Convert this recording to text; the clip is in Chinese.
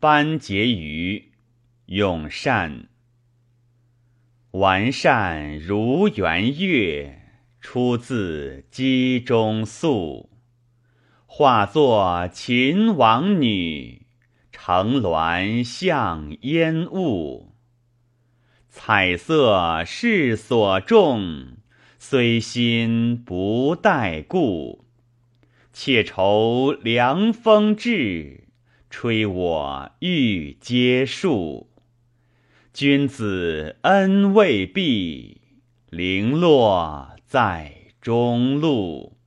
班婕妤，咏善。完善如圆月，出自机中宿。化作秦王女，乘鸾向烟雾。彩色是所重，虽心不待顾。且愁凉风至，吹我玉阶树。君子恩未毕，零落在中路。